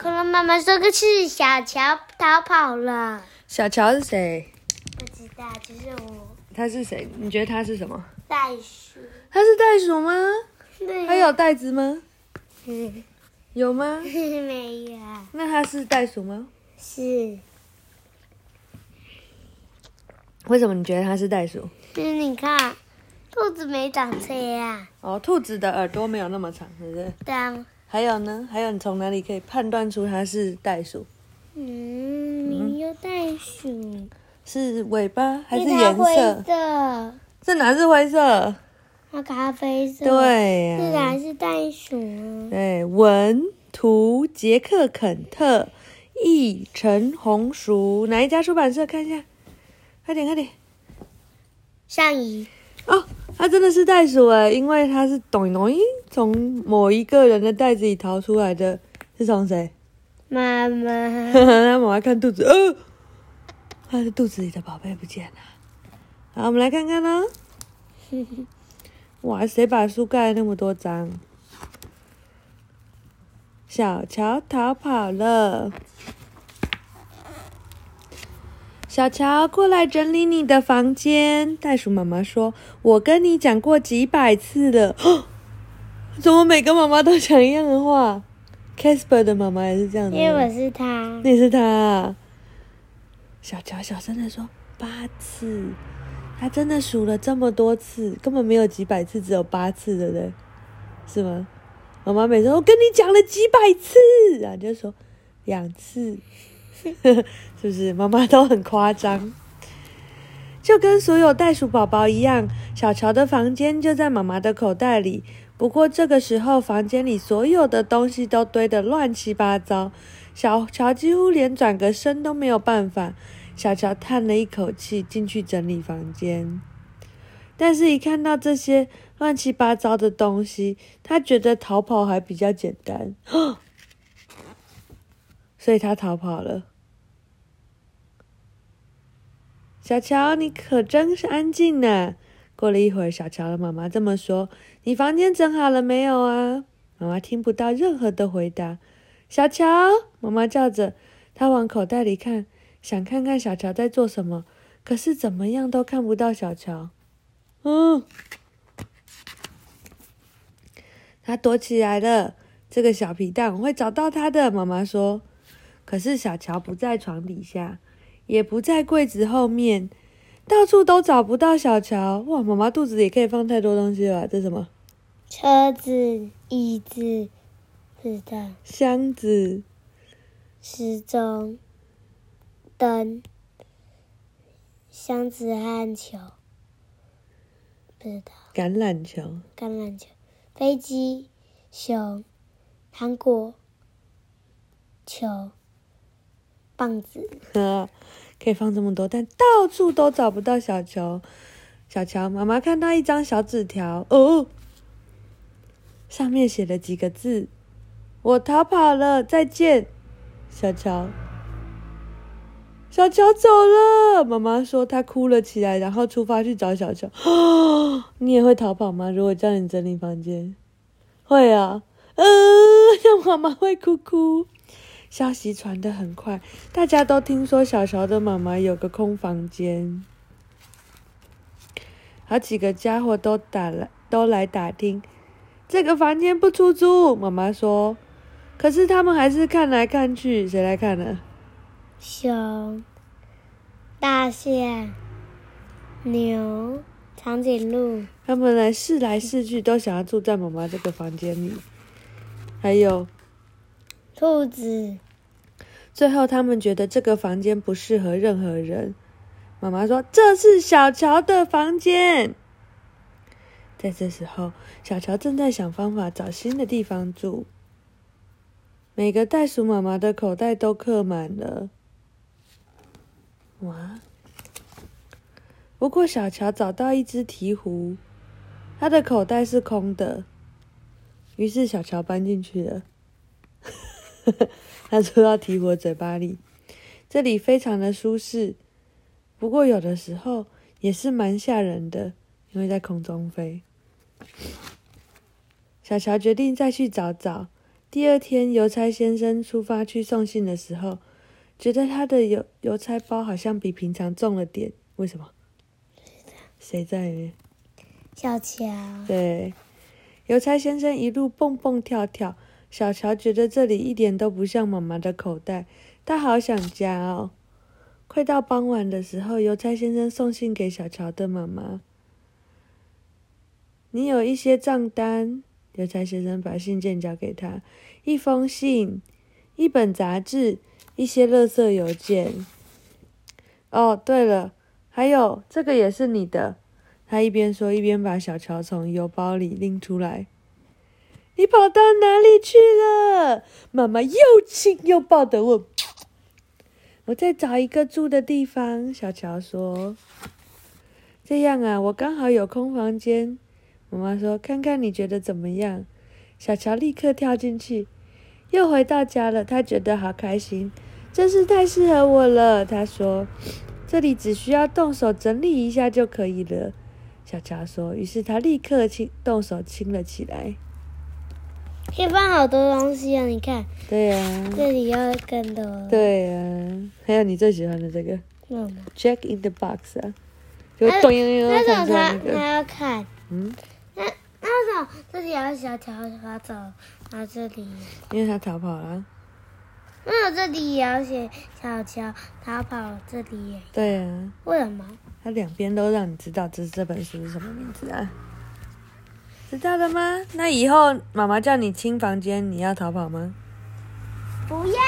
恐龙妈妈说的是小乔逃跑了。小乔是谁？不知道，就是我他是谁？你觉得他是什么？袋鼠。他是袋鼠吗？对他有袋子吗？嗯 有吗？没有？那他是袋鼠吗？是，为什么你觉得他是袋鼠？就是你看，兔子没长这样。哦，兔子的耳朵没有那么长，是不是？当还有呢？还有你从哪里可以判断出它是袋鼠？嗯，有袋鼠，是尾巴还是颜灰色？色，这哪是灰色？它咖啡色。，对这呀、哪是袋鼠啊？对，文图杰克肯特，译陈红薯，哪一家出版社？看一下，快点快点！上移。哦，它真的是袋鼠哎，因为它是咚咚从某一个人的袋子里逃出来的，是从谁？妈妈，他妈妈看肚子，呃，他的肚子里的宝贝不见了。好，我们来看看呢。哇，谁把书盖了那么多张？小乔逃跑了。小乔，过来整理你的房间。袋鼠妈妈说：“我跟你讲过几百次了。”怎么每个妈妈都讲一样的话？Casper 的妈妈也是这样的。因为我是他。你是他、啊。小乔小声的说：“八次，他真的数了这么多次，根本没有几百次，只有八次，对不对？是吗？”妈妈每次我跟你讲了几百次，然后就说两次，是不是？妈妈都很夸张，就跟所有袋鼠宝宝一样，小乔的房间就在妈妈的口袋里。不过这个时候，房间里所有的东西都堆得乱七八糟，小乔几乎连转个身都没有办法。小乔叹了一口气，进去整理房间。但是，一看到这些乱七八糟的东西，他觉得逃跑还比较简单，所以他逃跑了。小乔，你可真是安静呢。过了一会儿，小乔的妈妈这么说：“你房间整好了没有啊？”妈妈听不到任何的回答。小乔，妈妈叫着，她往口袋里看，想看看小乔在做什么，可是怎么样都看不到小乔。嗯，他躲起来了。这个小皮蛋，我会找到他的。妈妈说。可是小乔不在床底下，也不在柜子后面，到处都找不到小乔。哇，妈妈肚子里也可以放太多东西了吧。这是什么？车子、椅子，不知道。箱子、时钟、灯、箱子和球，不知道。橄榄球。橄榄球、飞机、熊、糖果、球、棒子。可以放这么多，但到处都找不到小乔。小乔妈妈看到一张小纸条，哦，上面写了几个字：“我逃跑了，再见，小乔。”小乔走了，妈妈说她哭了起来，然后出发去找小乔。你也会逃跑吗？如果叫你整理房间，会啊，呃，让 妈妈会哭哭。消息传得很快，大家都听说小乔的妈妈有个空房间，好几个家伙都打来都来打听，这个房间不出租。妈妈说，可是他们还是看来看去，谁来看呢？熊、大象、牛、长颈鹿、他们来试来试去，都想要住在妈妈这个房间里。还有，兔子、最后他们觉得这个房间不适合任何人。妈妈说：“这是小乔的房间。”在这时候，小乔正在想方法找新的地方住。每个袋鼠妈妈的口袋都刻满了。哇！不过小乔找到一只鹈鹕，它的口袋是空的。于是小乔搬进去了。他说到提我嘴巴里，这里非常的舒适，不过有的时候也是蛮吓人的，因为在空中飞。小乔决定再去找找，第二天，邮差先生出发去送信的时候，觉得他的邮邮差包好像比平常重了点。为什么？谁在呢？小乔，对，邮差先生一路蹦蹦跳跳，小乔觉得这里一点都不像妈妈的口袋，他好想家哦。快到傍晚的时候，邮差先生送信给小乔的妈妈。你有一些账单，邮差先生把信件交给他，一封信，一本杂志，一些垃圾邮件。哦，对了，还有这个也是你的。他一边说，一边把小乔从邮包里拎出来。你跑到哪里去了？妈妈又亲又抱的问。我在找一个住的地方。小乔说：“这样啊，我刚好有空房间。”妈妈说：“看看你觉得怎么样？”小乔立刻跳进去，又回到家了。他觉得好开心，真是太适合我了。他说：“这里只需要动手整理一下就可以了。”小乔说，于是他立刻亲动手亲了起来。可以放好多东西啊！你看，对呀，这里要更多。对呀，还有你最喜欢的这个妈妈，Jack in the Box 啊，就咚咚咚那弹种他。他要看，嗯，那那种这里要小条滑走，然后这里，因为他逃跑了。那我这里也要写小乔逃跑，这里也对呀，为什么？他两边都让你知道这这本书是什么名字啊？知道了吗？那以后妈妈叫你清房间，你要逃跑吗？不要。